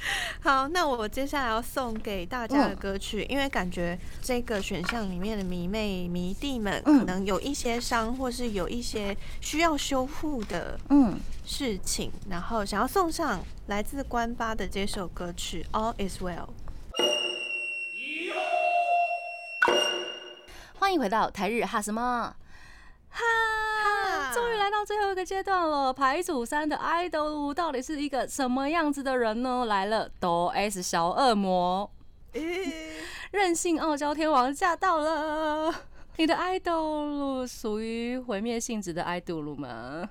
S2: 好，那我接下来要送给大家的歌曲，因为感觉这个选项里面的迷妹迷弟们可能有一些伤，或是有一些需要修复的嗯事情，然后想要送上来自关八的这首歌曲《All Is Well》。
S1: 欢迎回到台日哈什么哈。到最后一个阶段了，排组三的 idol 到底是一个什么样子的人呢？来了，哆 S 小恶魔，任性傲娇天王驾到了。你的 idol 属于毁灭性质的 idol 吗？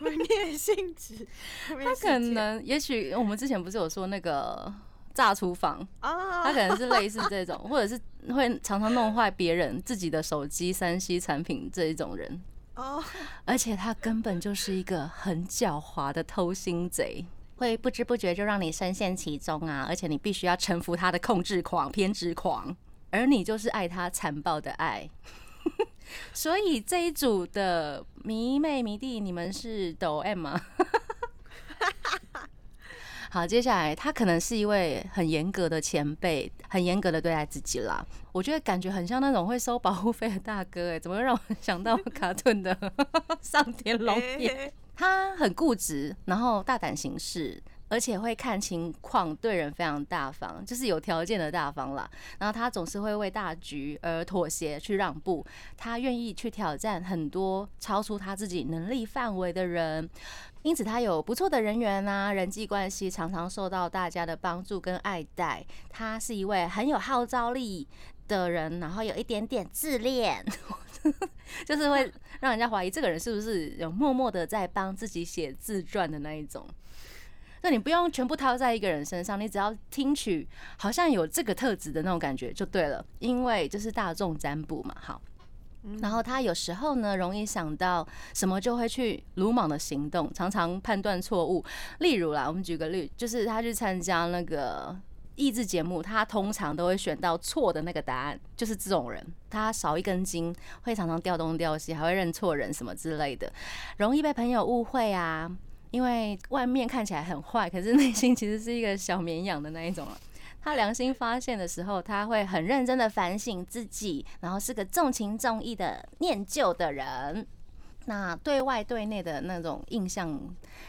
S2: 毁灭性质，
S1: 他可能，也许我们之前不是有说那个炸厨房啊？他可能是类似这种，或者是会常常弄坏别人自己的手机、三 C 产品这一种人。哦，而且他根本就是一个很狡猾的偷心贼，会不知不觉就让你深陷其中啊！而且你必须要臣服他的控制狂、偏执狂，而你就是爱他残暴的爱。所以这一组的迷妹迷弟，你们是抖 M 吗？好，接下来他可能是一位很严格的前辈，很严格的对待自己啦。我觉得感觉很像那种会收保护费的大哥，哎，怎么会让我想到 卡顿的 上天龙眼？他很固执，然后大胆行事。而且会看情况，对人非常大方，就是有条件的大方啦。然后他总是会为大局而妥协，去让步。他愿意去挑战很多超出他自己能力范围的人，因此他有不错的人缘啊，人际关系常常受到大家的帮助跟爱戴。他是一位很有号召力的人，然后有一点点自恋，就是会让人家怀疑这个人是不是有默默的在帮自己写自传的那一种。那你不用全部套在一个人身上，你只要听取好像有这个特质的那种感觉就对了，因为就是大众占卜嘛，好。然后他有时候呢，容易想到什么就会去鲁莽的行动，常常判断错误。例如啦，我们举个例，就是他去参加那个益智节目，他通常都会选到错的那个答案，就是这种人，他少一根筋，会常常掉东掉西，还会认错人什么之类的，容易被朋友误会啊。因为外面看起来很坏，可是内心其实是一个小绵羊的那一种啊。他良心发现的时候，他会很认真的反省自己，然后是个重情重义的念旧的人。那对外对内的那种印象，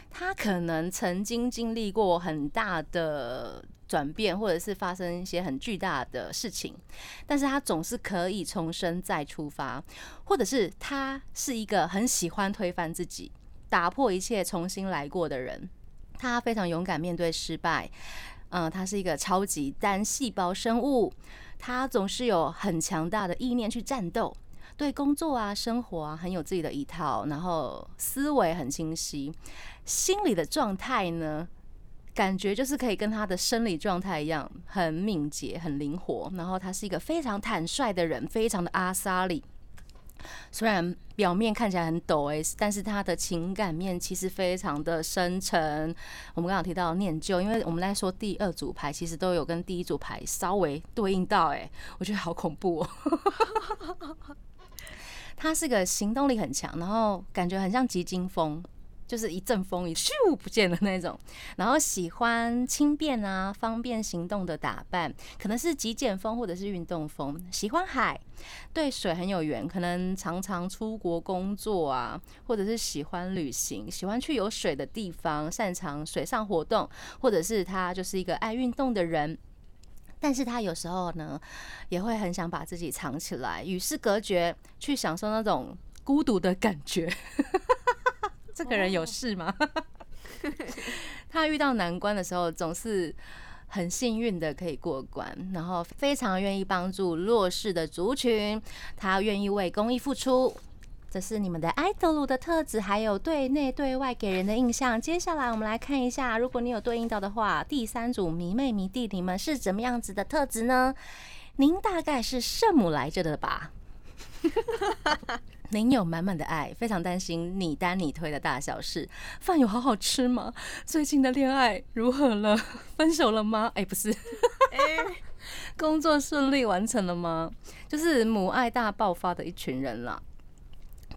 S1: 他可能曾经经历过很大的转变，或者是发生一些很巨大的事情，但是他总是可以重生再出发，或者是他是一个很喜欢推翻自己。打破一切，重新来过的人，他非常勇敢面对失败。嗯，他是一个超级单细胞生物，他总是有很强大的意念去战斗，对工作啊、生活啊很有自己的一套，然后思维很清晰，心理的状态呢，感觉就是可以跟他的生理状态一样，很敏捷、很灵活。然后他是一个非常坦率的人，非常的阿萨里。虽然表面看起来很抖 S，但是他的情感面其实非常的深沉。我们刚刚提到念旧，因为我们在说第二组牌，其实都有跟第一组牌稍微对应到，哎，我觉得好恐怖哦。他是个行动力很强，然后感觉很像急惊风。就是一阵风一咻不见的那种，然后喜欢轻便啊、方便行动的打扮，可能是极简风或者是运动风。喜欢海，对水很有缘，可能常常出国工作啊，或者是喜欢旅行，喜欢去有水的地方，擅长水上活动，或者是他就是一个爱运动的人。但是他有时候呢，也会很想把自己藏起来，与世隔绝，去享受那种孤独的感觉。这个人有事吗？他遇到难关的时候，总是很幸运的可以过关，然后非常愿意帮助弱势的族群，他愿意为公益付出。这是你们的爱德鲁的特质，还有对内对外给人的印象。接下来我们来看一下，如果你有对应到的话，第三组迷妹迷弟，你们是怎么样子的特质呢？您大概是圣母来着的吧？您有满满的爱，非常担心你担你推的大小事。饭有好好吃吗？最近的恋爱如何了？分手了吗？哎，不是，哎，工作顺利完成了吗？就是母爱大爆发的一群人了。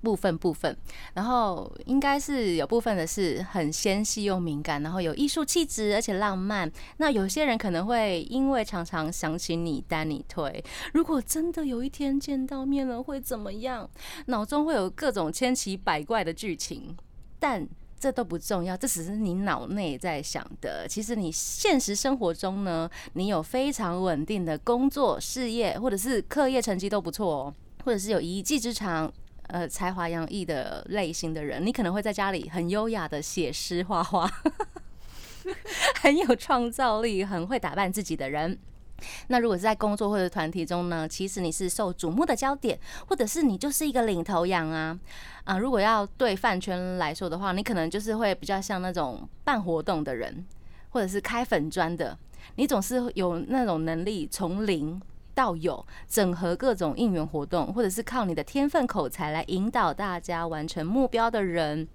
S1: 部分部分，然后应该是有部分的是很纤细又敏感，然后有艺术气质，而且浪漫。那有些人可能会因为常常想起你单你推，如果真的有一天见到面了会怎么样？脑中会有各种千奇百怪的剧情，但这都不重要，这只是你脑内在想的。其实你现实生活中呢，你有非常稳定的工作、事业，或者是课业成绩都不错哦，或者是有一技之长。呃，才华洋溢的类型的人，你可能会在家里很优雅的写诗画画，很有创造力，很会打扮自己的人。那如果是在工作或者团体中呢？其实你是受瞩目的焦点，或者是你就是一个领头羊啊啊！如果要对饭圈来说的话，你可能就是会比较像那种办活动的人，或者是开粉砖的，你总是有那种能力从零。道友整合各种应援活动，或者是靠你的天分口才来引导大家完成目标的人，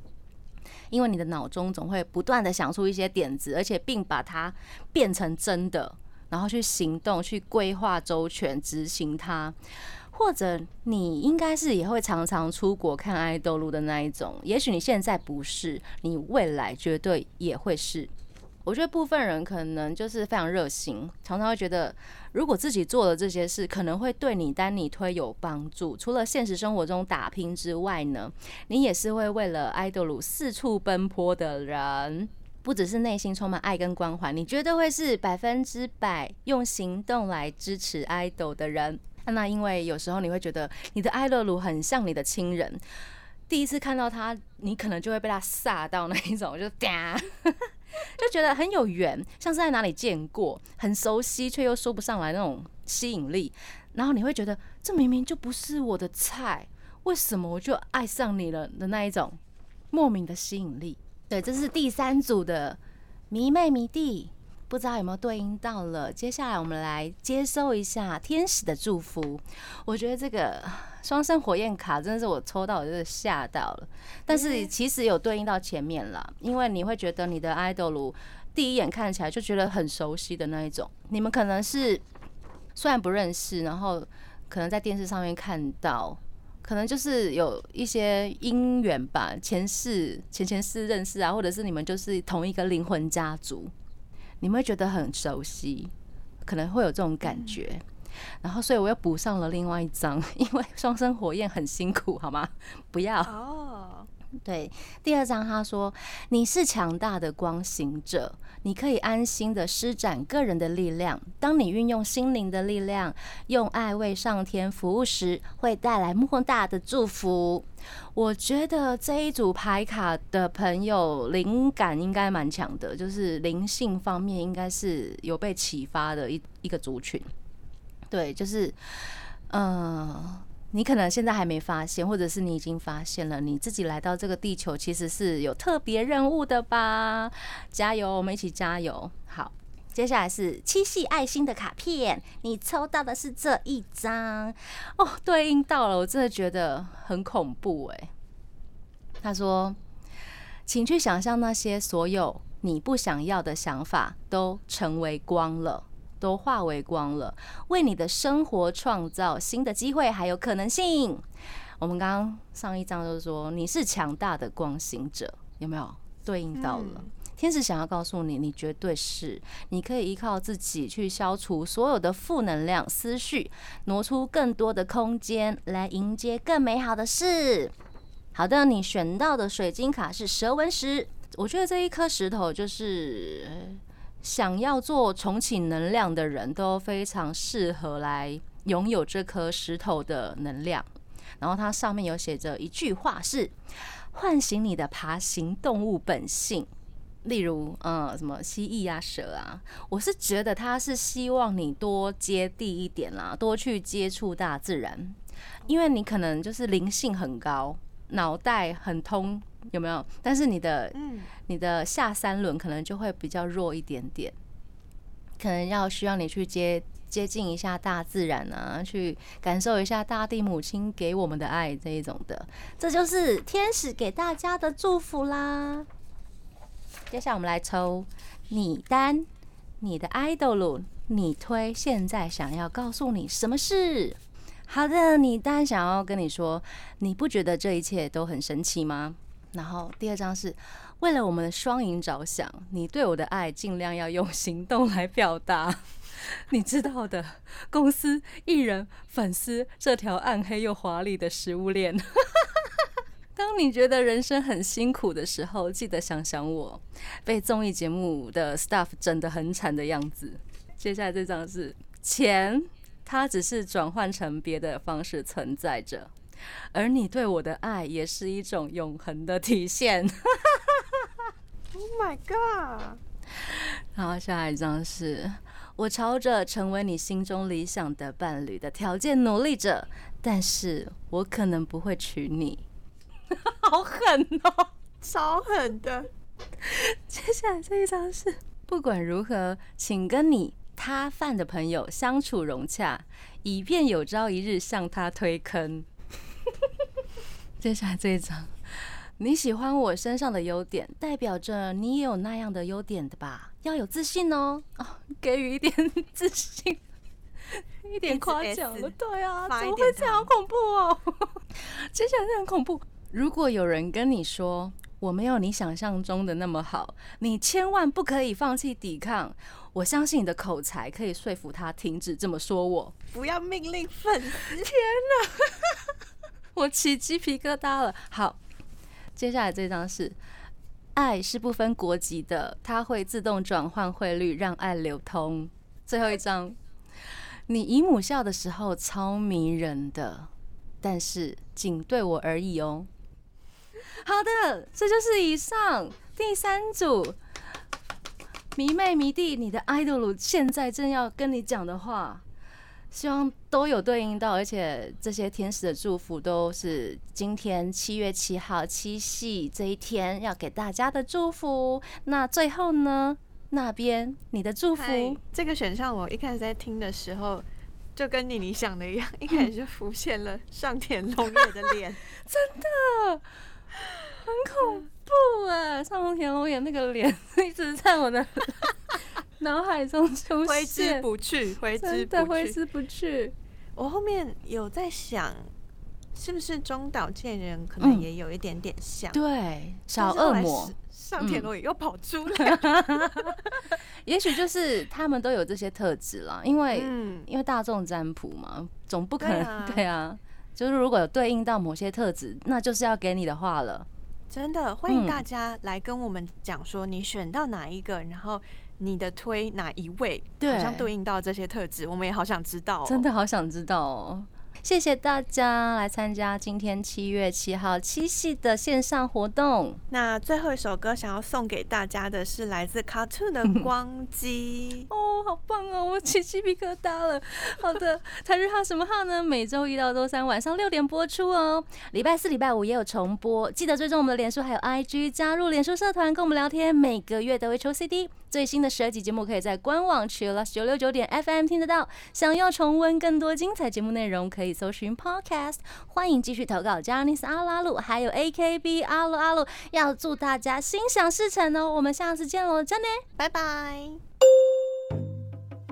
S1: 因为你的脑中总会不断的想出一些点子，而且并把它变成真的，然后去行动、去规划周全、执行它。或者你应该是也会常常出国看爱豆路的那一种，也许你现在不是，你未来绝对也会是。我觉得部分人可能就是非常热心，常常会觉得，如果自己做了这些事，可能会对你单你推有帮助。除了现实生活中打拼之外呢，你也是会为了爱豆鲁四处奔波的人，不只是内心充满爱跟关怀，你绝对会是百分之百用行动来支持爱豆的人。那因为有时候你会觉得你的爱豆鲁很像你的亲人，第一次看到他，你可能就会被他吓到那一种，就嗲。就觉得很有缘，像是在哪里见过，很熟悉却又说不上来那种吸引力。然后你会觉得这明明就不是我的菜，为什么我就爱上你了的那一种莫名的吸引力？对，这是第三组的迷妹迷弟。不知道有没有对应到了？接下来我们来接收一下天使的祝福。我觉得这个双生火焰卡真的是我抽到，我就是吓到了。但是其实有对应到前面啦，因为你会觉得你的 idol 第一眼看起来就觉得很熟悉的那一种。你们可能是虽然不认识，然后可能在电视上面看到，可能就是有一些姻缘吧，前世前前世认识啊，或者是你们就是同一个灵魂家族。你们会觉得很熟悉，可能会有这种感觉，然后所以我又补上了另外一张，因为双生火焰很辛苦，好吗？不要哦。对，第二章他说你是强大的光行者，你可以安心的施展个人的力量。当你运用心灵的力量，用爱为上天服务时，会带来莫大的祝福。我觉得这一组牌卡的朋友灵感应该蛮强的，就是灵性方面应该是有被启发的一一个族群。对，就是嗯。你可能现在还没发现，或者是你已经发现了，你自己来到这个地球其实是有特别任务的吧？加油，我们一起加油！好，接下来是七系爱心的卡片，你抽到的是这一张哦，对应到了，我真的觉得很恐怖哎。他说，请去想象那些所有你不想要的想法都成为光了。都化为光了，为你的生活创造新的机会还有可能性。我们刚刚上一章就是说你是强大的光行者，有没有对应到了？
S2: 嗯
S1: 天使想要告诉你，你绝对是，你可以依靠自己去消除所有的负能量思绪，挪出更多的空间来迎接更美好的事。好的，你选到的水晶卡是蛇纹石，我觉得这一颗石头就是呃想要做重启能量的人都非常适合来拥有这颗石头的能量。然后它上面有写着一句话是：唤醒你的爬行动物本性。例如，嗯，什么蜥蜴啊、蛇啊，我是觉得他是希望你多接地一点啦，多去接触大自然，因为你可能就是灵性很高，脑袋很通，有没有？但是你的
S2: 嗯，
S1: 你的下三轮可能就会比较弱一点点，可能要需要你去接接近一下大自然啊，去感受一下大地母亲给我们的爱这一种的，这就是天使给大家的祝福啦。接下来我们来抽你单，你的 idol，你推现在想要告诉你什么事？好的，你单想要跟你说，你不觉得这一切都很神奇吗？然后第二张是为了我们的双赢着想，你对我的爱尽量要用行动来表达。你知道的，公司、艺人、粉丝这条暗黑又华丽的食物链。当你觉得人生很辛苦的时候，记得想想我被综艺节目的 staff 整得很惨的样子。接下来这张是钱，它只是转换成别的方式存在着，而你对我的爱也是一种永恒的体现。
S2: Oh my god！
S1: 然后下一张是我朝着成为你心中理想的伴侣的条件努力着，但是我可能不会娶你。好狠哦！
S2: 超狠的，
S1: 接下来这一张是不管如何，请跟你他犯的朋友相处融洽，以便有朝一日向他推坑。接下来这一张，你喜欢我身上的优点，代表着你也有那样的优点的吧？要有自信哦，哦，给予一点 自信，一点夸奖了。对啊，怎么会这样？好恐怖哦！接下来这很恐怖。如果有人跟你说我没有你想象中的那么好，你千万不可以放弃抵抗。我相信你的口才可以说服他停止这么说我。
S2: 不要命令粉丝。
S1: 我起鸡皮疙瘩了。好，接下来这张是爱是不分国籍的，它会自动转换汇率，让爱流通。最后一张，你姨母笑的时候超迷人的，但是仅对我而已哦。好的，这就是以上第三组迷妹迷弟，你的 idol 现在正要跟你讲的话。希望都有对应到，而且这些天使的祝福都是今天七月七号七夕这一天要给大家的祝福。那最后呢，那边你的祝福，
S2: 嗨这个选项我一开始在听的时候，就跟你理想的一样，一开始就浮现了上田龙也的脸，真的
S1: 很恐怖哎！上田龙也那个脸 一直在我的 脑海中出
S2: 挥之，不去，挥之
S1: 真的
S2: 不去。
S1: 挥之不去。
S2: 我后面有在想，是不是中岛健人可能
S1: 嗯
S2: 也有一点点像，
S1: 对，小恶魔，
S2: 上田龙也又跑出来，
S1: 也许就是他们都有这些特质啦，因为、
S2: 嗯，
S1: 因为大众占卜嘛，总不可能
S2: 对啊
S1: 对啊，就是如果有对应到某些特质，那就是要给你的话了。
S2: 真的欢迎
S1: 嗯
S2: 大家来跟我们讲说你选到哪一个，然后你的推哪一位，
S1: 对
S2: 好像对应到这些特质，我们也好想知道、哦。
S1: 真的好想知道哦。谢谢大家来参加今天七月七号七夕的线上活动。
S2: 那最后一首歌想要送给大家的是来自 Cartoon 的 《光机》。
S1: 哦，好棒哦！我起鸡皮疙瘩了。好的，台日号什么号呢？每周一到周三晚上六点播出哦。礼拜四、礼拜五也有重播，记得追踪我们的脸书还有 IG，加入脸书社团跟我们聊天。每个月都会抽 CD，最新的十二集节目可以在官网 Chillus 九六九点 FM 听得到。想要重温更多精彩节目内容，可以搜寻 Podcast。欢迎继续投稿 j a n i c e 阿拉鲁，还有 AKB 阿鲁阿鲁。要祝大家心想事成哦！我们下次见喽，真的。
S2: 拜拜。